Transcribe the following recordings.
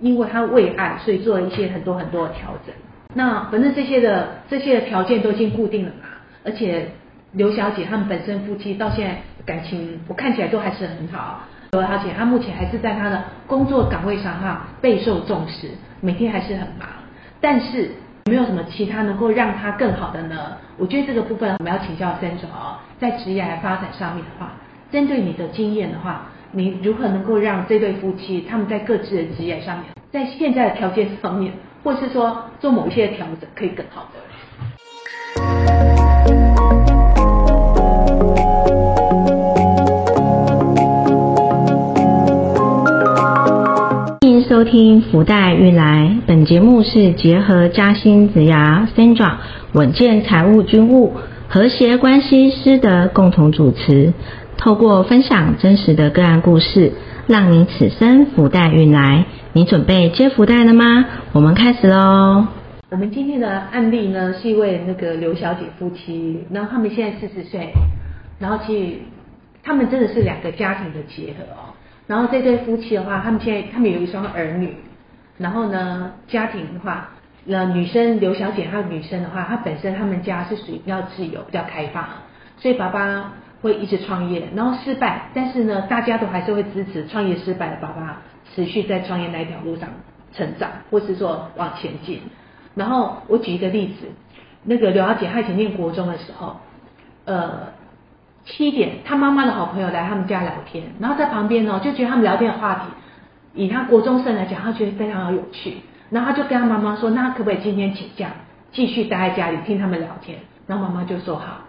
因为他为爱，所以做了一些很多很多的调整。那反正这些的这些的条件都已经固定了嘛，而且刘小姐他们本身夫妻到现在感情我看起来都还是很好。刘小姐她目前还是在她的工作岗位上哈备受重视，每天还是很忙。但是有没有什么其他能够让她更好的呢？我觉得这个部分我们要请教三总哦，在职业发展上面的话，针对你的经验的话，你如何能够让这对夫妻他们在各自的职业上面，在现在的条件方面，或是说做某一些调整，可以更好的？欢迎收听福袋运来，本节目是结合嘉兴子牙 Sandra 稳健财务军务和谐关系师的共同主持，透过分享真实的个案故事，让您此生福袋运来。你准备接福袋了吗？我们开始喽。我们今天的案例呢，是一位那个刘小姐夫妻，然后他们现在四十岁，然后其实他们真的是两个家庭的结合哦。然后这对夫妻的话，他们现在他们有一双儿女，然后呢，家庭的话，那女生刘小姐她女生的话，她本身他们家是属于比较自由、比较开放，所以爸爸会一直创业，然后失败，但是呢，大家都还是会支持创业失败的爸爸持续在创业那一条路上成长，或是说往前进。然后我举一个例子，那个刘小姐她以前念国中的时候，呃。七点，她妈妈的好朋友来他们家聊天，然后在旁边呢，就觉得他们聊天的话题，以她国中生来讲，她觉得非常有趣。然后她就跟她妈妈说：“那可不可以今天请假，继续待在家里听他们聊天？”然后妈妈就说：“好。”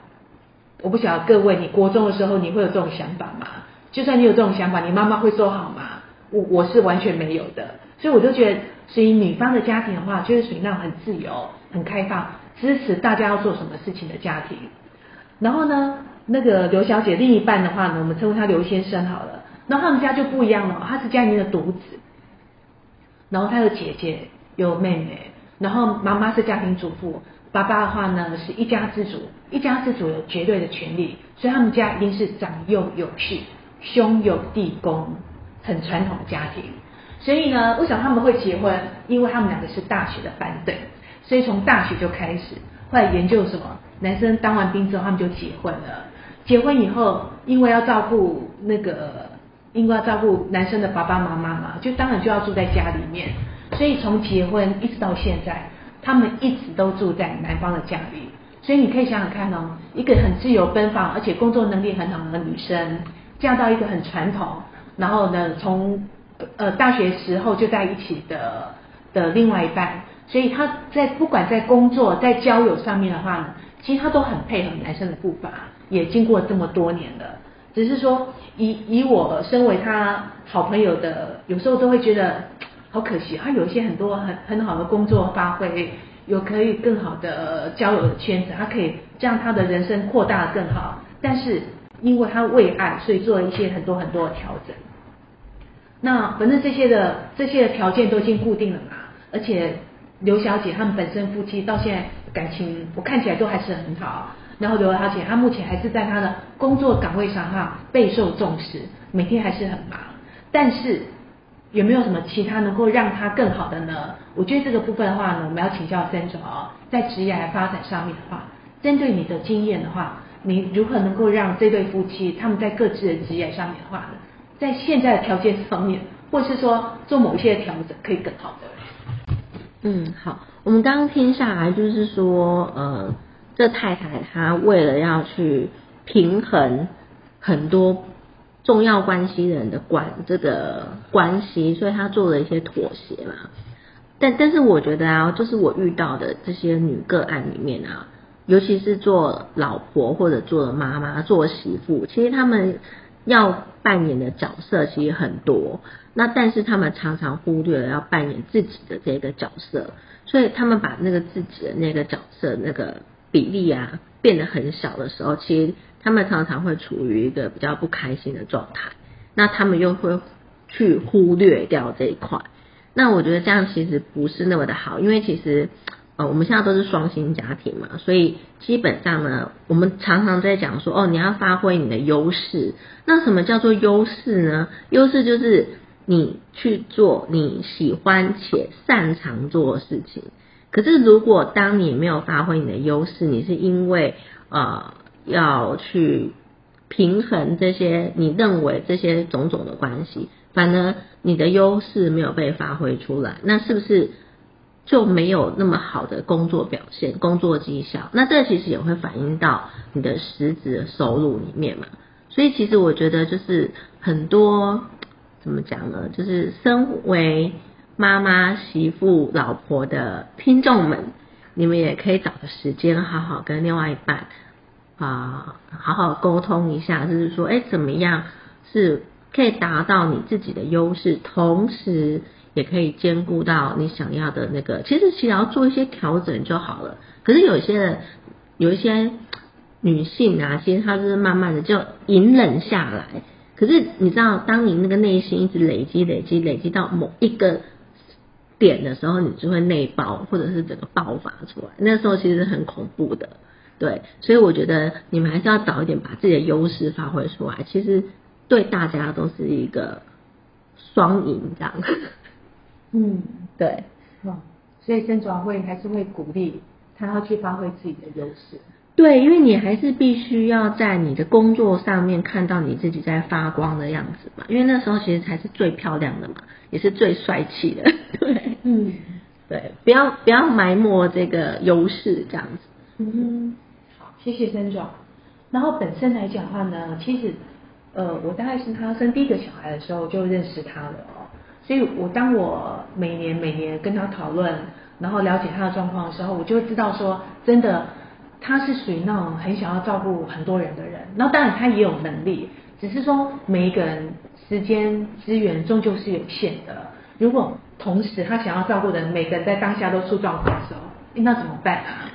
我不晓得各位，你国中的时候你会有这种想法吗？就算你有这种想法，你妈妈会说好吗？我我是完全没有的。所以我就觉得，所以女方的家庭的话，就是属于那种很自由、很开放、支持大家要做什么事情的家庭。然后呢？那个刘小姐另一半的话呢，我们称呼他刘先生好了。然后他们家就不一样了，他是家里面的独子，然后他有姐姐有妹妹，然后妈妈是家庭主妇，爸爸的话呢是一家之主，一家之主有绝对的权利，所以他们家一定是长幼有序，兄友弟恭，很传统的家庭。所以呢，为什么他们会结婚？因为他们两个是大学的班对，所以从大学就开始，后来研究什么？男生当完兵之后，他们就结婚了。结婚以后，因为要照顾那个，因为要照顾男生的爸爸妈妈嘛，就当然就要住在家里面。所以从结婚一直到现在，他们一直都住在男方的家里。所以你可以想想看哦，一个很自由奔放，而且工作能力很好的女生，嫁到一个很传统，然后呢，从呃大学时候就在一起的的另外一半，所以她在不管在工作在交友上面的话呢，其实她都很配合男生的步伐。也经过这么多年了，只是说以以我身为她好朋友的，有时候都会觉得好可惜。他有一些很多很很好的工作发挥，有可以更好的交友的圈子，他可以让他的人生扩大的更好。但是因为他为爱，所以做了一些很多很多的调整。那反正这些的这些的条件都已经固定了嘛，而且刘小姐他们本身夫妻到现在感情，我看起来都还是很好。然后刘小姐，她目前还是在她的工作岗位上哈备受重视，每天还是很忙。但是有没有什么其他能够让他更好的呢？我觉得这个部分的话呢，我们要请教三总哦，在职业发展上面的话，针对你的经验的话，你如何能够让这对夫妻他们在各自的职业上面的话呢，在现在的条件方面，或是说做某一些调整，可以更好的？嗯，好，我们刚刚听下来就是说，呃。这太太她为了要去平衡很多重要关系人的关这个关系，所以她做了一些妥协嘛。但但是我觉得啊，就是我遇到的这些女个案里面啊，尤其是做老婆或者做妈妈、做媳妇，其实他们要扮演的角色其实很多。那但是他们常常忽略了要扮演自己的这个角色，所以他们把那个自己的那个角色那个。比例啊变得很小的时候，其实他们常常会处于一个比较不开心的状态。那他们又会去忽略掉这一块。那我觉得这样其实不是那么的好，因为其实呃我们现在都是双薪家庭嘛，所以基本上呢，我们常常在讲说哦，你要发挥你的优势。那什么叫做优势呢？优势就是你去做你喜欢且擅长做的事情。可是，如果当你没有发挥你的优势，你是因为呃要去平衡这些你认为这些种种的关系，反而你的优势没有被发挥出来，那是不是就没有那么好的工作表现、工作绩效？那这其实也会反映到你的实质收入里面嘛。所以，其实我觉得就是很多怎么讲呢？就是身为妈妈、媳妇、老婆的听众们，你们也可以找个时间，好好跟另外一半啊，好好沟通一下，就是说，哎，怎么样是可以达到你自己的优势，同时也可以兼顾到你想要的那个。其实，只要做一些调整就好了。可是，有些人有一些女性啊，其实她是慢慢的就隐忍下来。可是，你知道，当你那个内心一直累积、累积、累积到某一个。点的时候，你就会内爆，或者是整个爆发出来。那时候其实很恐怖的，对。所以我觉得你们还是要早一点把自己的优势发挥出来。其实对大家都是一个双赢，这样。嗯，对。哦，所以曾主会还是会鼓励他要去发挥自己的优势。对，因为你还是必须要在你的工作上面看到你自己在发光的样子嘛，因为那时候其实才是最漂亮的嘛，也是最帅气的。对，嗯，对，不要不要埋没这个优势这样子。嗯，好，谢谢曾总。然后本身来讲的话呢，其实呃，我大概是他生第一个小孩的时候就认识他了哦，所以我当我每年每年跟他讨论，然后了解他的状况的时候，我就会知道说，真的。他是属于那种很想要照顾很多人的人，那当然他也有能力，只是说每一个人时间资源终究是有限的。如果同时他想要照顾的人每个人在当下都出状况的时候，那怎么办啊？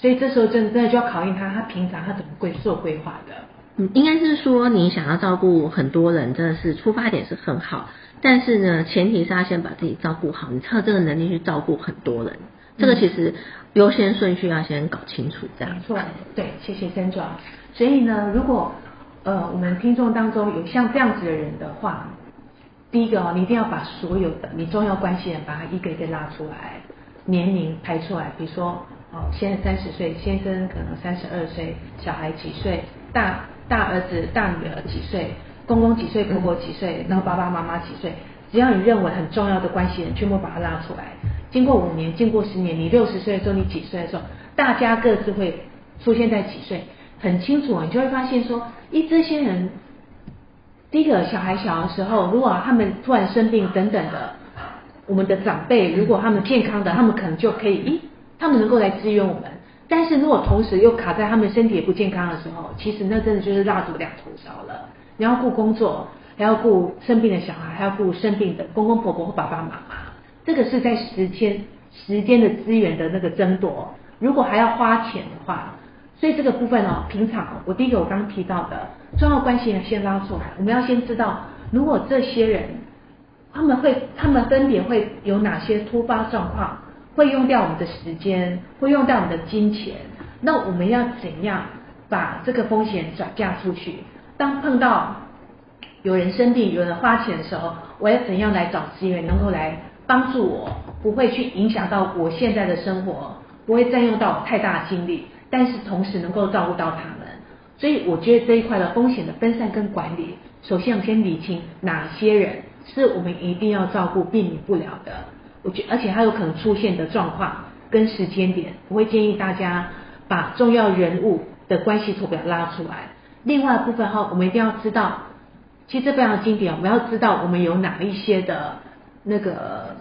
所以这时候真的真的就要考验他，他平常他怎么规做规划的？嗯，应该是说你想要照顾很多人，真的是出发点是很好，但是呢，前提是要先把自己照顾好，你才有这个能力去照顾很多人。这个其实优先顺序要先搞清楚，这样。没错，对，谢谢曾总。所以呢，如果呃我们听众当中有像这样子的人的话，第一个哦，你一定要把所有的你重要关系人把他一个一个拉出来，年龄排出来，比如说哦，现在三十岁，先生可能三十二岁，小孩几岁，大大儿子大女儿几岁，公公几岁，婆婆几岁，然后爸爸妈妈几岁，只要你认为很重要的关系人，全部把它拉出来。经过五年，经过十年，你六十岁的时候，你几岁的时候，大家各自会出现在几岁，很清楚，你就会发现说，一，这些人，第一个小孩小的时候，如果他们突然生病等等的，我们的长辈如果他们健康的，他们可能就可以，咦，他们能够来支援我们。但是如果同时又卡在他们身体也不健康的时候，其实那真的就是蜡烛两头烧了。你要顾工作，还要顾生病的小孩，还要顾生病的公公婆婆或爸爸妈妈。这个是在时间时间的资源的那个争夺，如果还要花钱的话，所以这个部分哦，平常我第一个我刚刚提到的重要关系呢，先拉出来，我们要先知道，如果这些人他们会他们分别会有哪些突发状况，会用掉我们的时间，会用掉我们的金钱，那我们要怎样把这个风险转嫁出去？当碰到有人生病、有人花钱的时候，我要怎样来找资源，能够来？帮助我不会去影响到我现在的生活，不会占用到太大精力，但是同时能够照顾到他们，所以我觉得这一块的风险的分散跟管理，首先要先理清哪些人是我们一定要照顾、避免不了的。而且还有可能出现的状况跟时间点，我会建议大家把重要人物的关系图表拉出来。另外部分哈，我们一定要知道，其实这非常经典，我们要知道我们有哪一些的。那个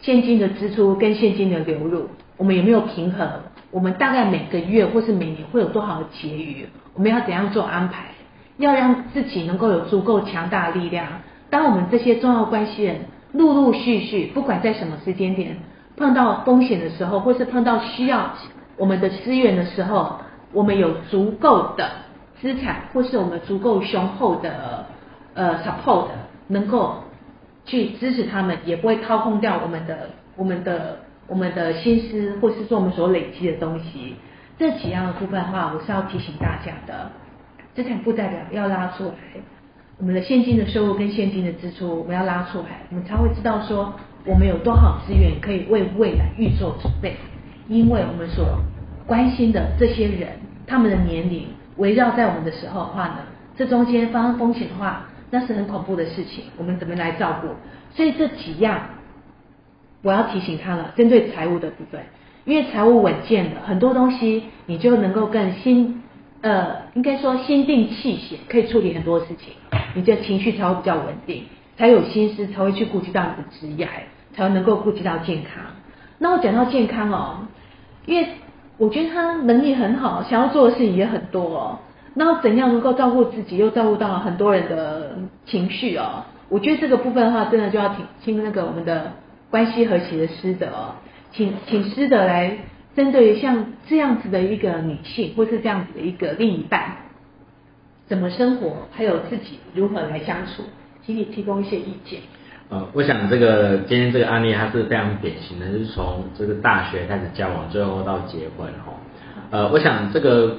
现金的支出跟现金的流入，我们有没有平衡？我们大概每个月或是每年会有多少的结余？我们要怎样做安排？要让自己能够有足够强大的力量。当我们这些重要关系人陆陆续续，不管在什么时间点碰到风险的时候，或是碰到需要我们的资源的时候，我们有足够的资产，或是我们足够雄厚的呃 support，能够。去支持他们，也不会掏空掉我们的、我们的、我们的心思，或是说我们所累积的东西。这几样的部分的话，我是要提醒大家的。资产负债表要拉出来，我们的现金的收入跟现金的支出，我们要拉出来，我们才会知道说我们有多少资源可以为未来预做准备。因为我们所关心的这些人，他们的年龄围绕在我们的时候的话呢，这中间发生风险的话，那是很恐怖的事情。我们怎么来照顾？所以这几样我要提醒他了，针对财务的部分，因为财务稳健的很多东西，你就能够更心呃，应该说心定气闲，可以处理很多事情，你的情绪才会比较稳定，才有心思才会去顾及到你的职业，才能够顾及到健康。那我讲到健康哦，因为我觉得他能力很好，想要做的事情也很多哦。那怎样能够照顾自己，又照顾到很多人的情绪哦？我觉得这个部分的话，真的就要听听那个我们的关系和谐的师德哦，请请师德来针对像这样子的一个女性，或是这样子的一个另一半，怎么生活，还有自己如何来相处，请你提供一些意见。呃，我想这个今天这个案例它是非常典型的，就是从这个大学开始交往，最后到结婚哈。呃，我想这个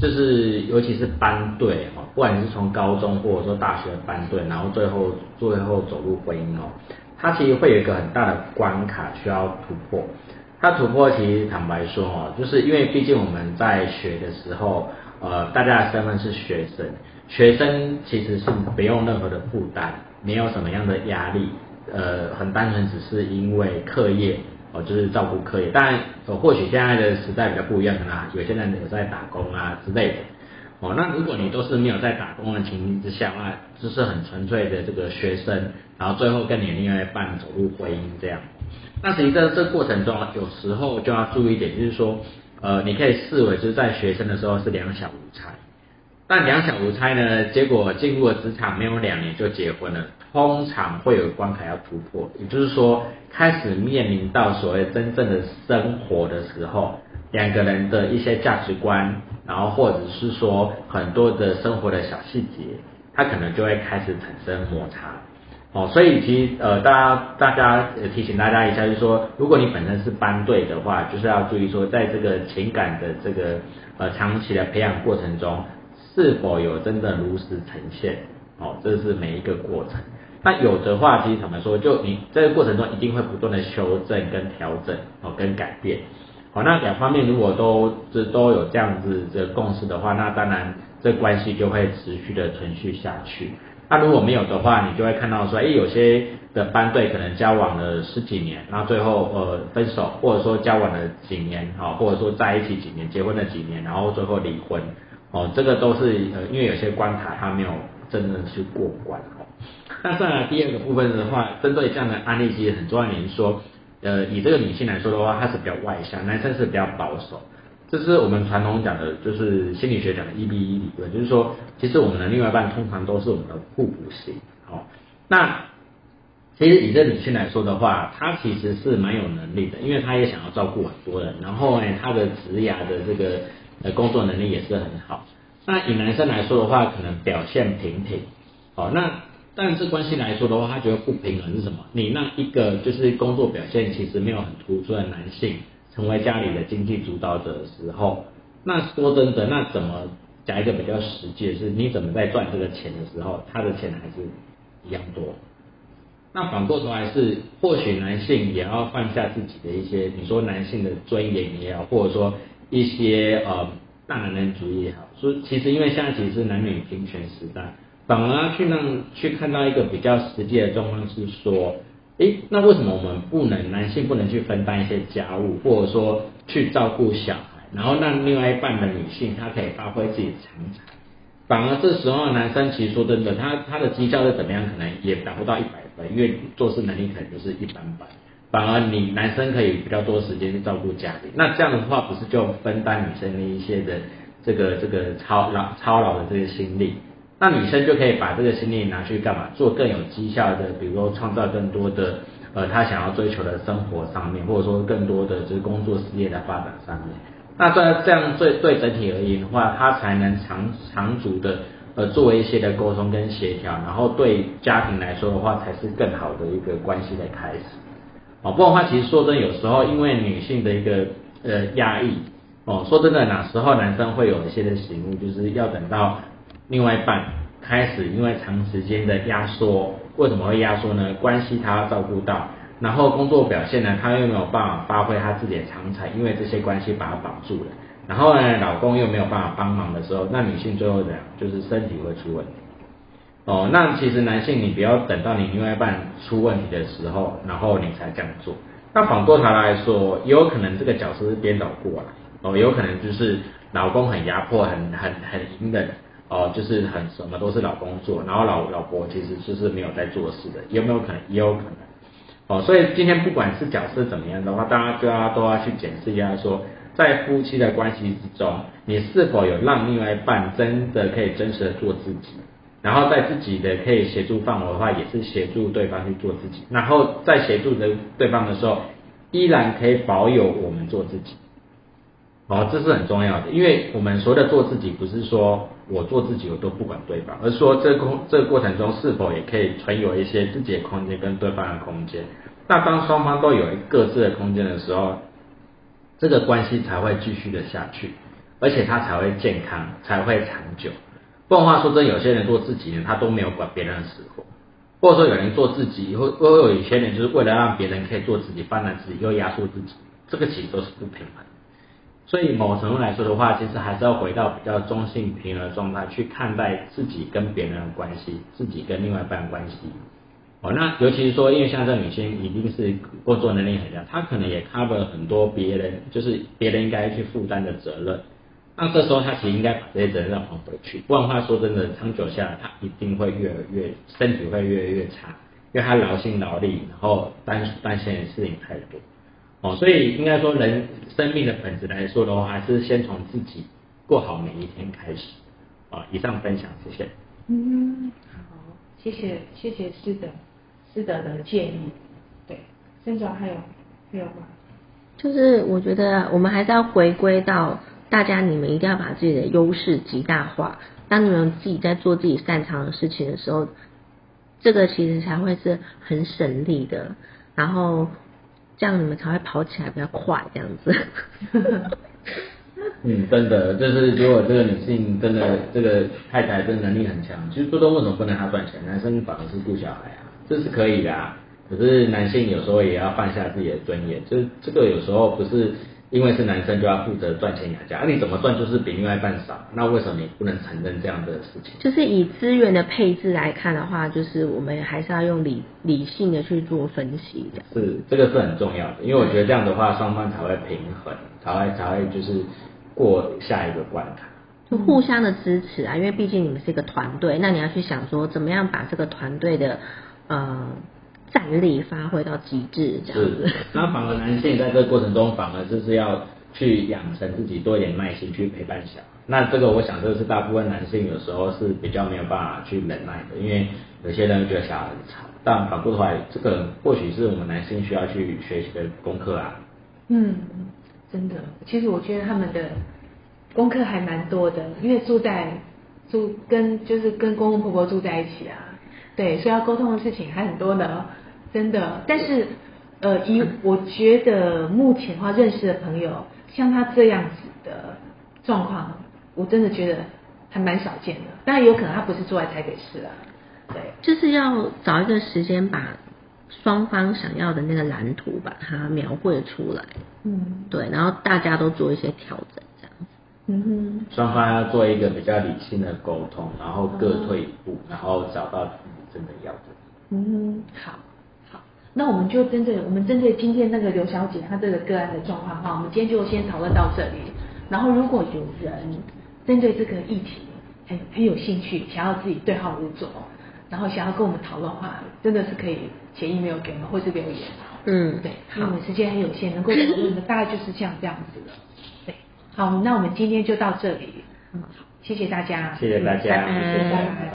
就是尤其是班队哈，不管你是从高中或者说大学班队，然后最后最后走入婚姻哦，它其实会有一个很大的关卡需要突破。它突破其实坦白说哦，就是因为毕竟我们在学的时候，呃，大家的身份是学生，学生其实是不用任何的负担。没有什么样的压力，呃，很单纯只是因为课业，哦，就是照顾课业。当然，或许现在的时代比较不一样，可能有些人有在打工啊之类的，哦，那如果你都是没有在打工的情形之下，那就是很纯粹的这个学生，然后最后跟你另外一半走入婚姻这样。那实际在这过程中，有时候就要注意一点，就是说，呃，你可以视为就是在学生的时候是两小无猜。但两小无猜呢？结果进入了职场没有两年就结婚了，通常会有关卡要突破，也就是说开始面临到所谓真正的生活的时候，两个人的一些价值观，然后或者是说很多的生活的小细节，他可能就会开始产生摩擦。哦，所以其实呃，大家大家提醒大家一下，就是说，如果你本身是班队的话，就是要注意说，在这个情感的这个呃长期的培养过程中。是否有真的如实呈现？哦，这是每一个过程。那有的话，其实坦白说，就你这个过程中一定会不断的修正跟调整，哦，跟改变。好，那两方面如果都这都有这样子的共识的话，那当然这关系就会持续的存续下去。那如果没有的话，你就会看到说，哎，有些的班队可能交往了十几年，然后最后呃分手，或者说交往了几年，哈，或者说在一起几年，结婚了几年，然后最后离婚。哦，这个都是呃，因为有些关卡他没有真正去过关哦。那再来第二个部分的话，针对这样的案例，其实很重要。你是说，呃，以这个女性来说的话，她是比较外向，男生是比较保守。这是我们传统讲的，就是心理学讲的一比一理论，就是说，其实我们的另外一半通常都是我们的互补型。哦，那其实以这女性来说的话，她其实是蛮有能力的，因为她也想要照顾很多人，然后呢，她的职涯的这个。呃，工作能力也是很好。那以男生来说的话，可能表现平平。哦，那但是关系来说的话，他觉得不平衡是什么？你让一个就是工作表现其实没有很突出的男性，成为家里的经济主导者的时候，那说真的，那怎么讲一个比较实际的是，你怎么在赚这个钱的时候，他的钱还是一样多？那反过头来是，或许男性也要放下自己的一些，你说男性的尊严也好，或者说。一些呃大男人主义也好，说其实因为现在其实是男女平权时代，反而去让去看到一个比较实际的状况是说，诶，那为什么我们不能男性不能去分担一些家务，或者说去照顾小孩，然后让另外一半的女性她可以发挥自己的长才，反而这时候男生其实说真的，他他的绩效是怎么样，可能也达不到一百分，因为做事能力可能就是一般般。反而你男生可以比较多时间去照顾家庭，那这样的话不是就分担女生的一些的这个这个操劳操劳的这个心力？那女生就可以把这个心力拿去干嘛？做更有绩效的，比如说创造更多的呃她想要追求的生活上面，或者说更多的就是工作事业的发展上面。那在这样对对整体而言的话，她才能长长足的呃做一些的沟通跟协调，然后对家庭来说的话，才是更好的一个关系的开始。哦，不然的话，其实说真的，有时候因为女性的一个呃压抑，哦，说真的，哪时候男生会有一些的醒悟，就是要等到另外一半开始因为长时间的压缩，为什么会压缩呢？关系他照顾到，然后工作表现呢，他又没有办法发挥他自己的长才，因为这些关系把他绑住了。然后呢，老公又没有办法帮忙的时候，那女性最后怎样？就是身体会出问题。哦，那其实男性你不要等到你另外一半出问题的时候，然后你才这样做。那反过头来说，也有可能这个角色是颠倒过来。哦，有可能就是老公很压迫，很很很隐忍，哦，就是很什么都是老公做，然后老老婆其实就是没有在做事的，有没有可能？也有可能。哦，所以今天不管是角色怎么样的话，大家就要都要去检视一下，说在夫妻的关系之中，你是否有让另外一半真的可以真实的做自己，然后在自己的可以协助范围的话，也是协助对方去做自己，然后在协助的对方的时候，依然可以保有我们做自己。哦，这是很重要的，因为我们所谓的做自己，不是说我做自己我都不管对方，而是说这过这个过程中是否也可以存有一些自己的空间跟对方的空间。那当双方都有各自的空间的时候，这个关系才会继续的下去，而且它才会健康，才会长久。不然话说真，有些人做自己呢，他都没有管别人的死活，或者说有人做自己，或或有一些人就是为了让别人可以做自己，放大自己又压缩自己，这个其实都是不平衡。所以某程度来说的话，其实还是要回到比较中性平衡的状态去看待自己跟别人的关系，自己跟另外一半关系。哦，那尤其是说，因为像这女性一定是工作能力很强，她可能也 cover 很多别人，就是别人应该去负担的责任。那这时候她其实应该把这些责任还回去，不然话说真的，长久下来，她一定会越来越身体会越来越差，因为她劳心劳力，然后担担心的事情太多。哦，所以应该说，人生命的本质来说的话，还是先从自己过好每一天开始。啊，以上分享，谢谢。嗯，好，谢谢谢谢师德师德的建议。对，孙总还有还有吗？就是我觉得我们还是要回归到大家，你们一定要把自己的优势极大化。当你们自己在做自己擅长的事情的时候，这个其实才会是很省力的。然后。这样你们才会跑起来比较快，这样子。嗯，真的，就是如果这个女性真的这个太太真能力很强，其实做多为什么不能她赚钱？男生反而是顾小孩啊，这是可以的啊。可是男性有时候也要放下自己的尊严，就是这个有时候不是。因为是男生就要负责赚钱养家，而你怎么赚就是比另外一半少，那为什么你不能承认这样的事情？就是以资源的配置来看的话，就是我们还是要用理理性的去做分析的。是，这个是很重要的，因为我觉得这样的话，双方才会平衡，才会才会就是过下一个关卡。就互相的支持啊，因为毕竟你们是一个团队，那你要去想说，怎么样把这个团队的呃。战力发挥到极致，这样子。那反而男性在这个过程中，反而就是要去养成自己多一点耐心去陪伴小孩。那这个我想，这是大部分男性有时候是比较没有办法去忍耐的，因为有些人觉得小孩很吵。但反过头来，这个或许是我们男性需要去学习的功课啊。嗯，真的，其实我觉得他们的功课还蛮多的，因为住在住跟就是跟公公婆婆住在一起啊，对，所以要沟通的事情还很多呢。真的，但是，呃，以我觉得目前的话认识的朋友，像他这样子的状况，我真的觉得还蛮少见的。当然，有可能他不是住在台北市啊，对，就是要找一个时间把双方想要的那个蓝图把它描绘出来，嗯，对，然后大家都做一些调整，这样子，嗯哼，双方要做一个比较理性的沟通，然后各退一步，然后找到自己真的要的，嗯哼，好。那我们就针对我们针对今天那个刘小姐她这个个案的状况哈，我们今天就先讨论到这里。然后如果有人针对这个议题很很有兴趣，想要自己对号入座，然后想要跟我们讨论的话，真的是可以写 email 给我们或是留言。嗯，对，因为我们时间很有限，能够讨论的大概就是像这样子了。对，好，那我们今天就到这里。嗯，好，谢谢大家，谢谢大家，谢谢大家。